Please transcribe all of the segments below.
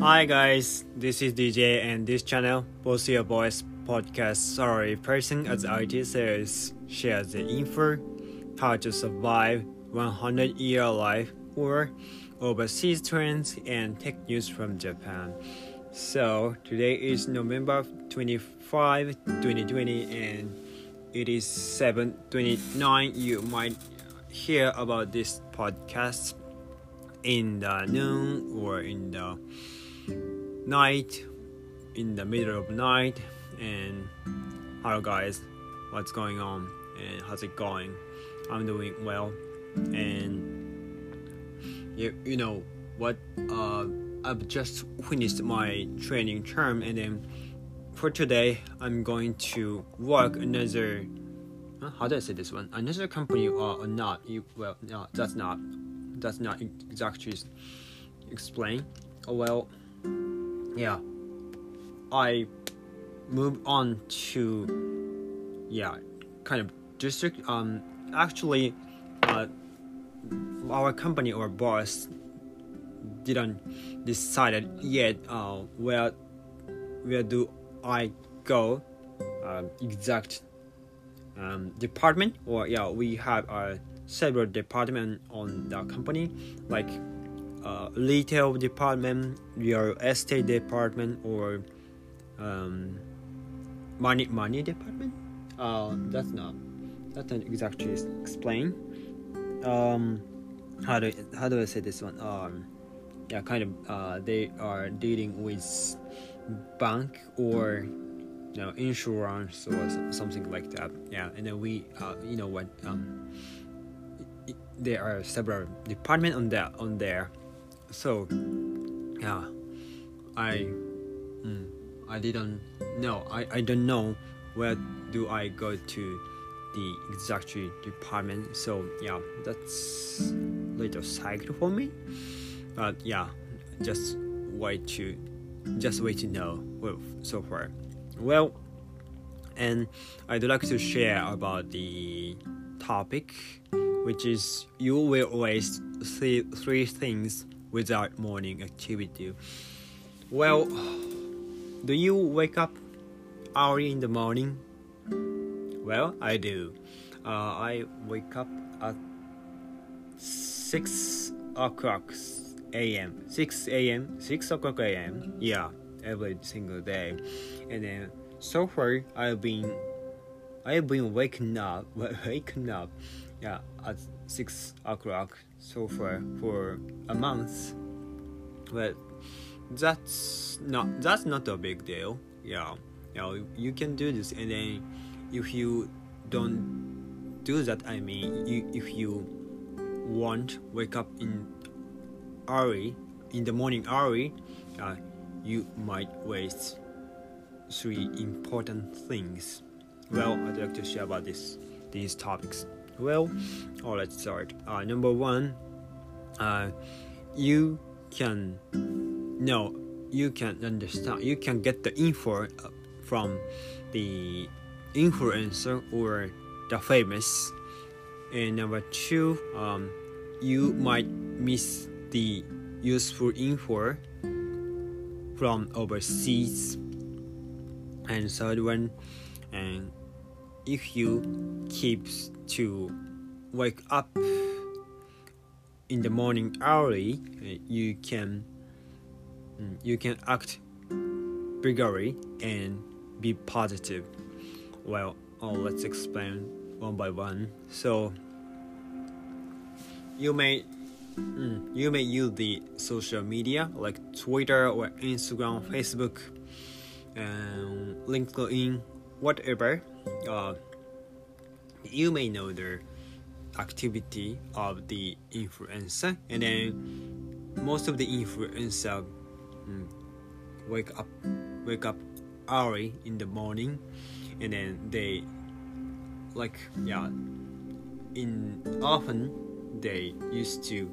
Hi guys, this is DJ and this channel, Boss Your Voice podcast. Sorry, person as IT says shares the info how to survive 100 year life or overseas trends and tech news from Japan. So today is November 25, 2020 and it is 7:29. You might hear about this podcast in the noon or in the night in the middle of night and hello guys. What's going on? And how's it going? I'm doing well. And you, you know what uh, i've just finished my training term and then for today i'm going to work another how do i say this one? Another company or, or not you, well no that's not that's not exactly explain. Oh well yeah. I moved on to yeah kind of district um actually uh, our company or boss didn't decided yet uh, where where do i go uh, exact um, department? Or yeah we have uh, several department on the company like uh, retail department, real estate department, or um, money money department. Uh, that's not that's not exactly explain. Um, how do how do I say this one? Um, yeah, kind of. Uh, they are dealing with bank or you know insurance or something like that. Yeah, and then we uh, you know what um, there are several department on that on there so yeah i mm, i didn't know. I, I don't know where do i go to the exact department. So yeah that's little cycle for me. But yeah just wait to just wait to know. So far. Well and i'd like to share about the topic which is you will always see three things without morning activity. Well, do you wake up early in the morning? Well, I do. Uh, I wake up at 6 o'clock a.m. 6 a.m. 6 o'clock a.m. Yeah, every single day. And then so far I've been I've been waking up waking up yeah at 6 o'clock so far for a month. But that's not that's not a big deal. Yeah. You know you can do this. And then if you don't do that i mean you, if you want wake up in early in the morning early uh, you might waste three important things. Well i'd like to share about this these topics well, oh, let's start. Uh, number one, uh, you can no, you can understand. You can get the info uh, from the influencer or the famous. And number two, um, you might miss the useful info from overseas. And third one, and if you keep to wake up in the morning early, you can mm, you can act vigorously and be positive. Well, oh, let's explain one by one. So you may mm, you may use the social media like Twitter or Instagram, Facebook, and LinkedIn, whatever uh, you may know the activity of the influencer and then most of the influencer mm, wake up wake up early in the morning and then they like yeah in often they used to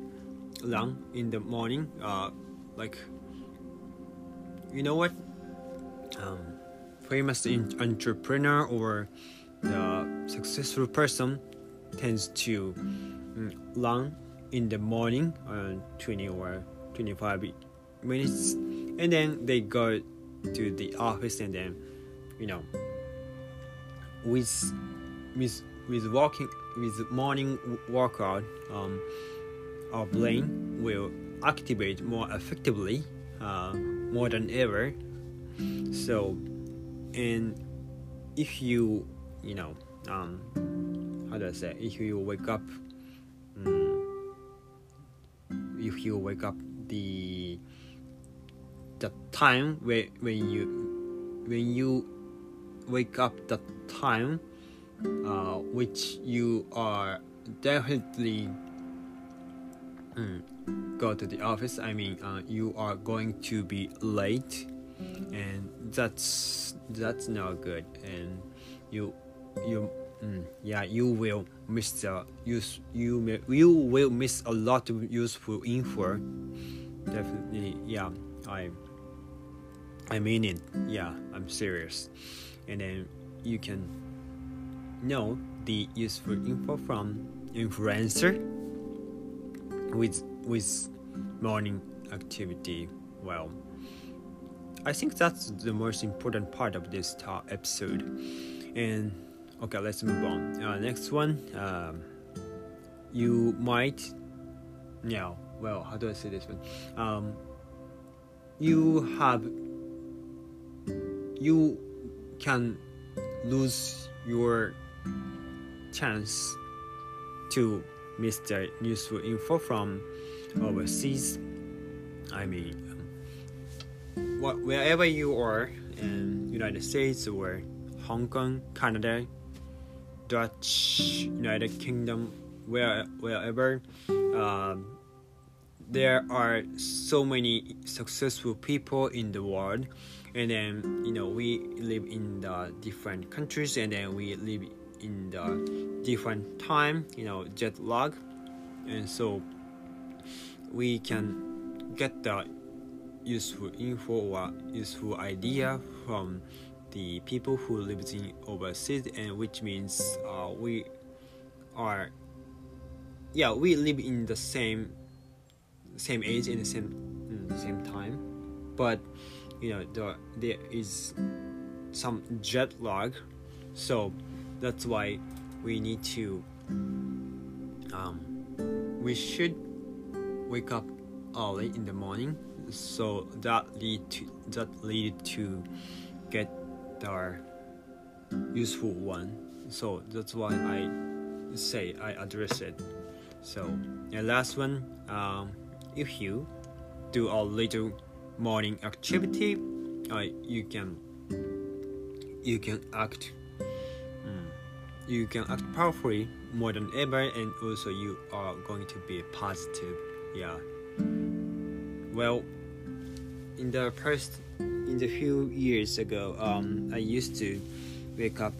run in the morning uh like you know what? Um famous entrepreneur or the successful person tends to mm, run in the morning uh, 20 or 25 minutes and then they go to the office and then you know with with with walking with morning workout um, our brain will activate more effectively uh, more than ever. So and if you you know um, how do I say if you wake up um, if you wake up the the time when when you when you wake up the time uh, which you are definitely mm, go to the office i mean uh, you are going to be late and that's that's not good. And you you mm, yeah you will miss the use you may, you will miss a lot of useful info. Definitely yeah i i mean it. Yeah i'm serious. And then you can know the useful info from influencer with with morning activity. Well i think that's the most important part of this episode. And okay let's move on. Uh, next one um, you might yeah well how do i say this one? Um, you have you can lose your chance to miss the useful info from overseas. I mean, wherever you are in United States or Hong Kong, Canada, Dutch, United Kingdom, where wherever, um, there are so many successful people in the world. And then you know we live in the different countries and then we live in the different time you know jet lag. And so we can get the useful info or useful idea from the people who live in overseas and which means uh, we are yeah we live in the same same age in the same the same time. But you know the, there is some jet lag. So that's why we need to um, we should wake up early in the morning so that lead to that lead to get the useful one. So that's why i say i address it. So the last one um, if you do a little morning activity uh, you can you can act mm, you can act powerfully more than ever and also you are going to be positive. Yeah well in the first in the few years ago um, i used to wake up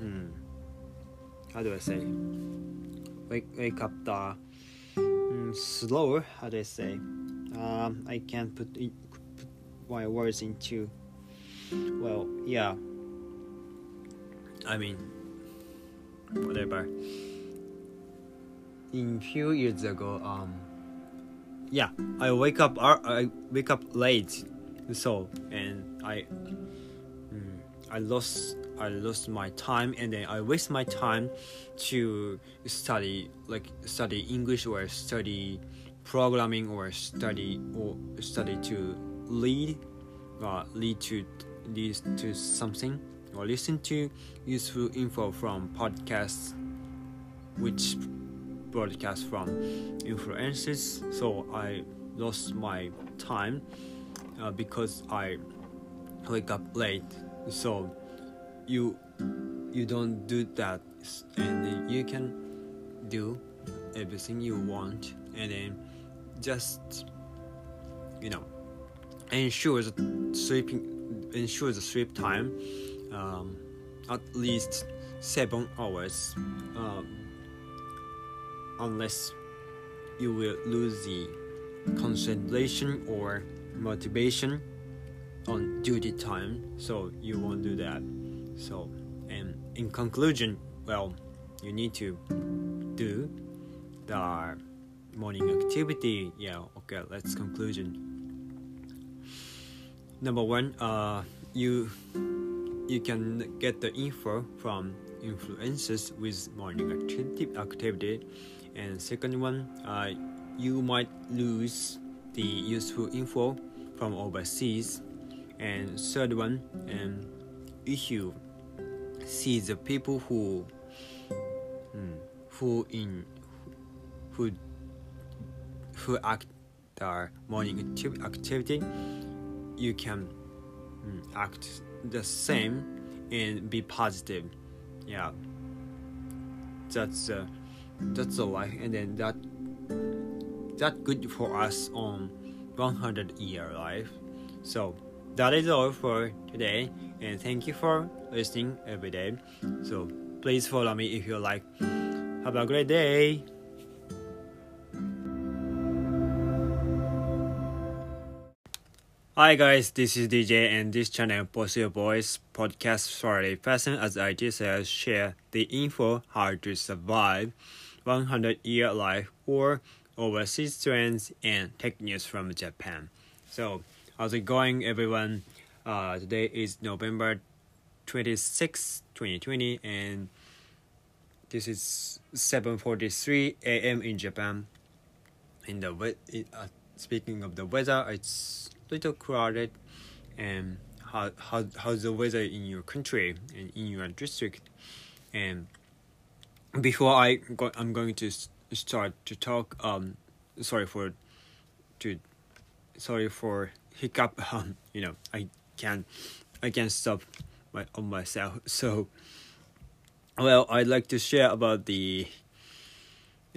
mm, how do i say wake, wake up the mm, slower how do i say um, I can't put, put my words into. Well, yeah. I mean, whatever. In few years ago, um, yeah, I wake up. I wake up late, so and I, mm, I lost I lost my time and then I waste my time to study like study English or study programming or study or study to lead uh, lead to lead to something or listen to useful info from podcasts which broadcast from influencers so i lost my time uh, because i wake up late. So you you don't do that and you can do everything you want and then just you know ensures sleeping ensures the sleep time um, at least seven hours um, unless you will lose the concentration or motivation on duty time so you won't do that so and in conclusion well you need to do the morning activity yeah okay let's conclusion number one, uh, you you can get the info from influencers with morning activity, activity. And second one, uh, you might lose the useful info from overseas, and third one, and if you see the people who mm, who in who who act their morning activity, you can mm, act the same and be positive. Yeah, that's uh, that's the life, and then that that good for us on 100 year life. So that is all for today, and thank you for listening every day. So please follow me if you like. Have a great day. Hi guys, this is DJ and this channel posts your voice podcast for a person as I just share the info how to survive 100 year life or overseas trends and tech news from Japan. So how's it going everyone? Uh, today is November 26, 2020 and this is 7:43 a.m. in Japan. In the uh, speaking of the weather, it's little crowded and how, how how's the weather in your country and in your district and before I go, I'm going to start to talk um sorry for to sorry for hiccup um you know I can't, I can't stop my on myself so well I'd like to share about the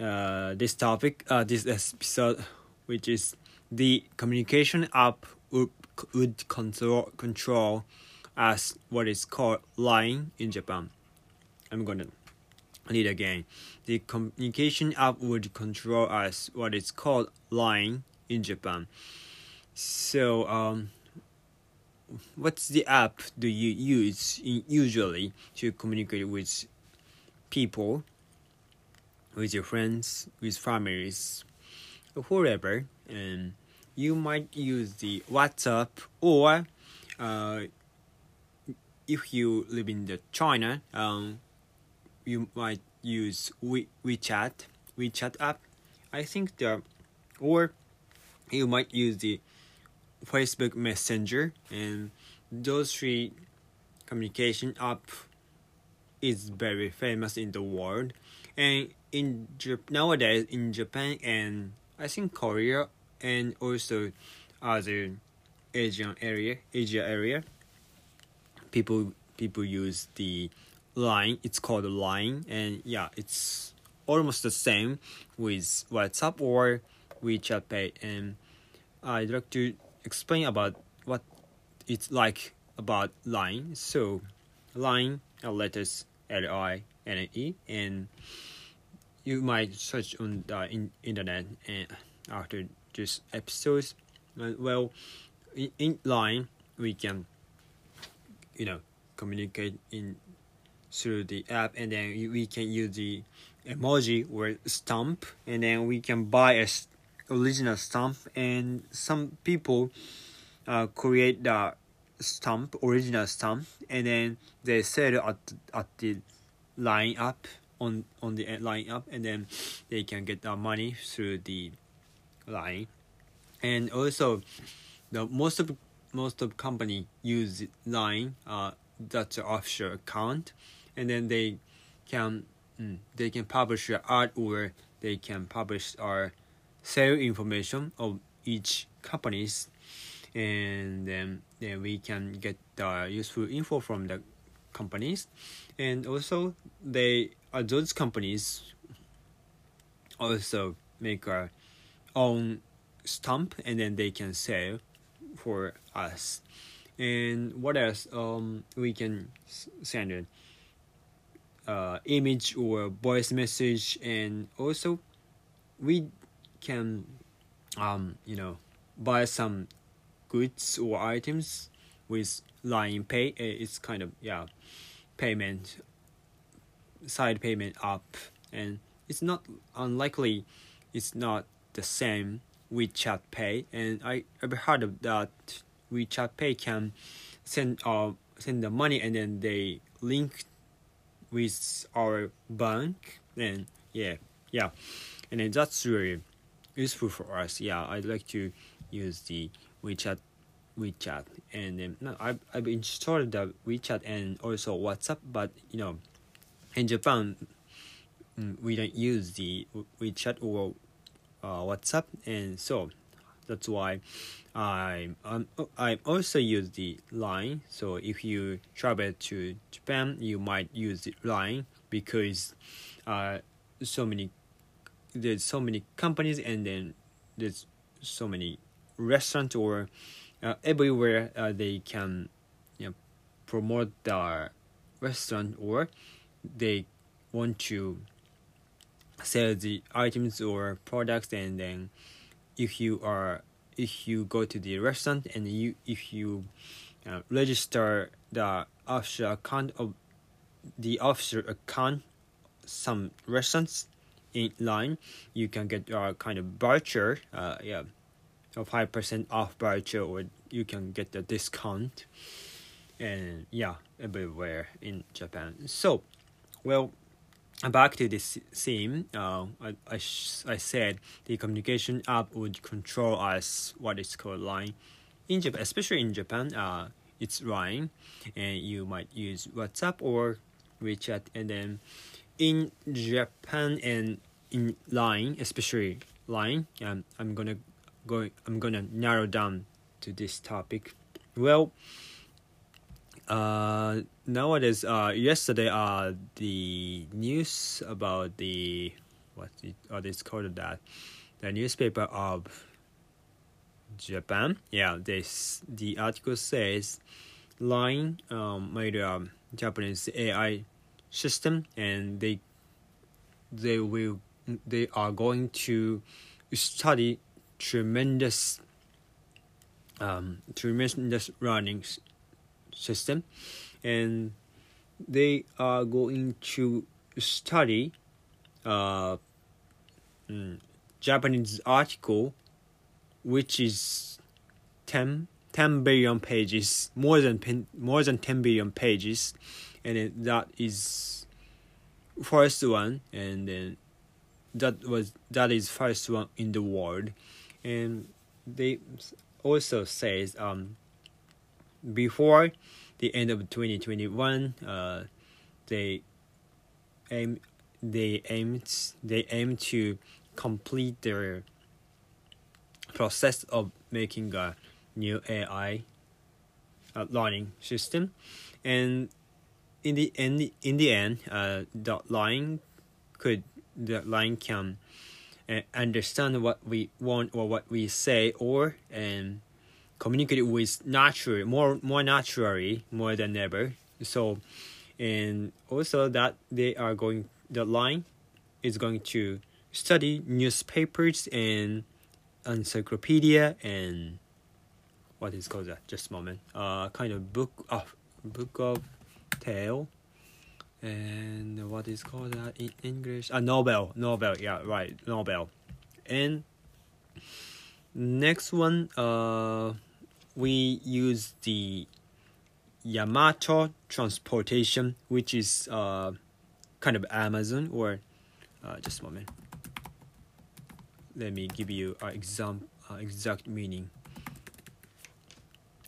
uh this topic uh this episode which is the communication app would, control, control as what is called line in Japan. I'm gonna read again. The communication app would control as what is called line in Japan. So, um, what's the app do you use usually to communicate with people, with your friends, with families, whoever, and you might use the WhatsApp or uh, if you live in the China, um, you might use We WeChat WeChat app. I think the or you might use the Facebook Messenger and those three communication app is very famous in the world and in nowadays in Japan and I think Korea and also other Asian area, Asia area. People people use the line. It's called line, and yeah, it's almost the same with WhatsApp or WeChat Pay. And I'd like to explain about what it's like about line. So, line are letters L I N E, and you might search on the in- internet and after this episodes. Uh, well, in, in line we can, you know, communicate in through the app, and then we can use the emoji or stamp, and then we can buy a original stamp, and some people uh, create the stamp original stamp, and then they sell at at the line up on on the line up, and then they can get the money through the line. And also the most of most of company use line uh that's an offshore account and then they can mm, they can publish art or they can publish our sale information of each companies. And then then we can get the useful info from the companies. And also they uh, those companies also make our own stamp and then they can sell for us. And what else? Um we can send an uh, image or voice message and also we can um you know buy some goods or items with line pay. Uh, it's kind of yeah payment side payment up and it's not unlikely it's not the same WeChat Pay, and I ever heard of that WeChat Pay can send uh send the money and then they link with our bank and yeah yeah. And then that's really useful for us. Yeah i'd like to use the wechat wechat. And then no, I've, I've installed the wechat and also whatsapp but you know in japan mm, we don't use the wechat or uh, whatsapp. And so that's why I um, I also use the line. So if you travel to Japan, you might use the line because uh, so many there's so many companies and then there's so many restaurants or uh, everywhere uh, they can you know, promote their restaurant or they want to sell the items or products and then if you are if you go to the restaurant and you if you uh, register the official account of the official account some restaurants in line you can get a kind of voucher uh yeah a five percent off voucher or you can get the discount. And yeah everywhere in Japan. So well back to this theme, uh, I, I, I said the communication app would control us what is called line. In Japan, especially in Japan, uh, it's line, and you might use WhatsApp or WeChat. And then in Japan and in line, especially line, um, I'm gonna go. I'm gonna narrow down to this topic. Well, uh, nowadays, uh, yesterday, uh, the news about the what it, what is called that, the newspaper of Japan. Yeah, this the article says, Line um, made a Japanese AI system, and they they will they are going to study tremendous um, tremendous learnings system. And they are going to study uh, mm, Japanese article which is 10, 10 billion pages more than more than 10 billion pages. And then that is first one and then that was that is first one in the world. And they also says um before the end of 2021 uh, they aim they aimed they aim to complete their process of making a new AI uh, learning system. And in the end in the end uh, the line could the line can uh, understand what we want or what we say or and communicate with naturally more more naturally more than ever. So and also that they are going the line is going to study newspapers and encyclopedia and what is called that? Just a moment. Uh kind of book of book of tale. And what is called that in english? A uh, novel novel yeah right novel. And next one uh we use the Yamato transportation, which is uh, kind of Amazon or uh, just a moment. Let me give you an exam uh, exact meaning.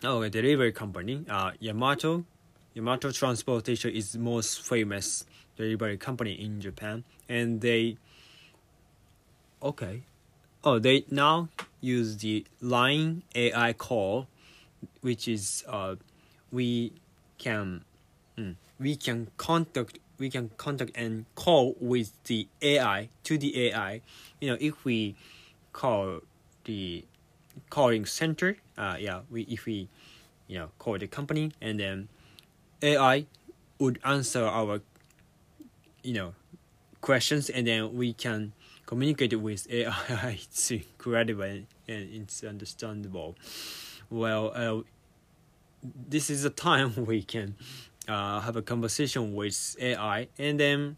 Oh, a delivery company. Uh, Yamato Yamato Transportation is most famous delivery company in Japan, and they okay. Oh, they now use the Line AI call which is uh, we can mm, we can contact we can contact and call with the AI to the AI. You know, if we call the calling center, uh, yeah, we if we you know call the company and then AI would answer our you know questions and then we can communicate with AI. it's incredible and it's understandable well, uh, this is a time we can uh, have a conversation with AI, and then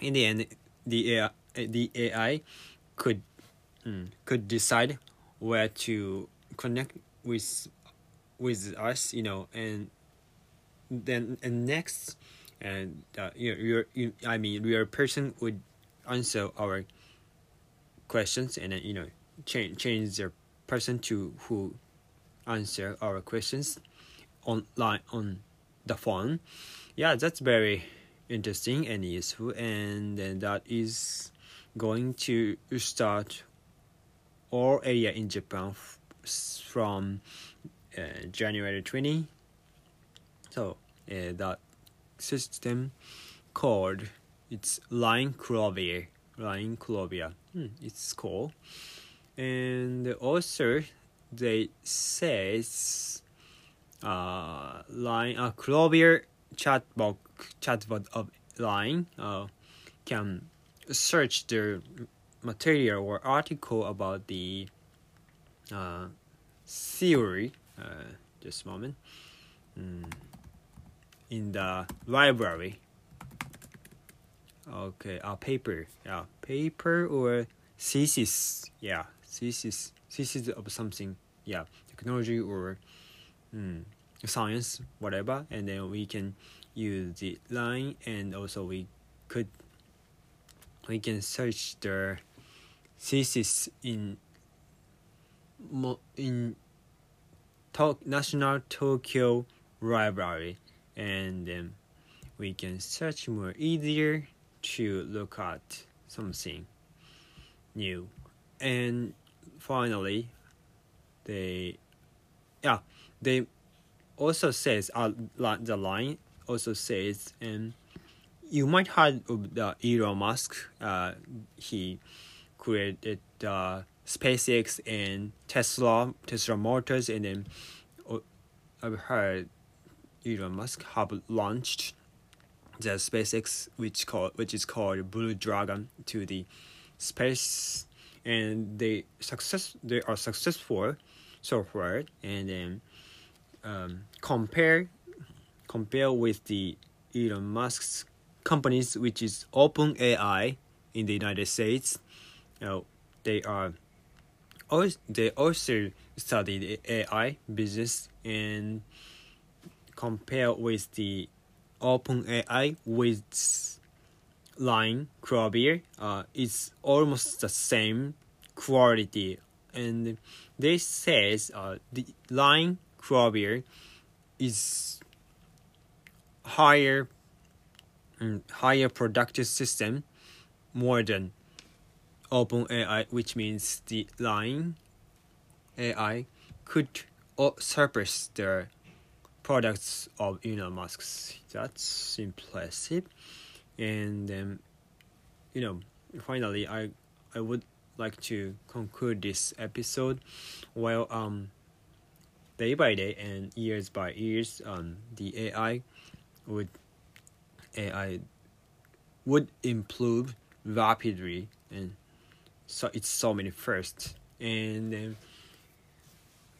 in the end, the AI, the AI could mm, could decide where to connect with with us, you know, and then and next, and uh, you, your you, I mean your person would answer our questions and then you know change change their person to who answer our questions online on the phone. Yeah, that's very interesting and useful, and that is going to start all area in Japan from uh, January 20. So uh, that system called it's Line Clova. Line Clova. Hmm, it's cool. And also they says uh line uh Clova chatbot chatbot of line uh can search the material or article about the uh, theory uh, this moment mm, in the library. Okay a uh, paper yeah paper or thesis yeah thesis thesis of something yeah technology or mm, science whatever and then we can use the line and also we could we can search the thesis in in to- National Tokyo Library, and we can search more easier to look at something new. And finally, they yeah they also says uh, the line also says and you might have the Elon Musk. Uh, he created uh, SpaceX and Tesla, Tesla Motors, and then uh, I've heard Elon Musk have launched the SpaceX, which called which is called Blue Dragon, to the space, and they success they are successful so far, and then um, compare compare with the Elon Musk's companies which is OpenAI in the United States. You know, they are also they also study the AI business and compare with the OpenAI with Line Clova, uh, it's almost the same quality, and they says uh, the Line Clova is higher higher productive system more than open AI which means the line AI could surpass the products of Elon Musk's. That's impressive. And um, you know, finally, I I would like to conclude this episode. Well, um, day by day and years by years, um, the AI would AI would improve rapidly and so it's so many first and then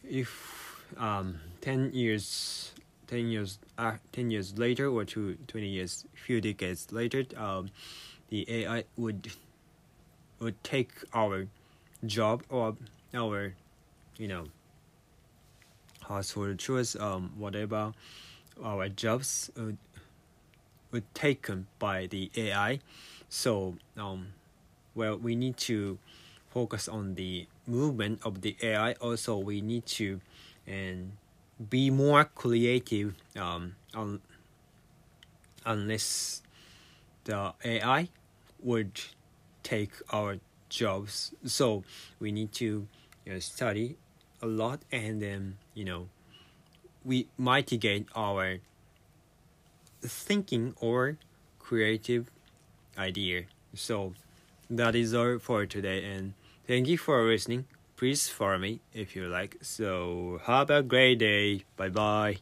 if um 10 years 10 years uh, 10 years later or two, 20 years few decades later um the AI would would take our job or our you know household chores um whatever our jobs uh, were taken by the AI. So, um, well, we need to focus on the movement of the AI. Also, we need to and be more creative. Um, un- unless the AI would take our jobs, so we need to you know, study a lot and then you know we mitigate our thinking or creative idea. So that is all for today and thank you for listening. Please follow me if you like. So have a great day. Bye bye.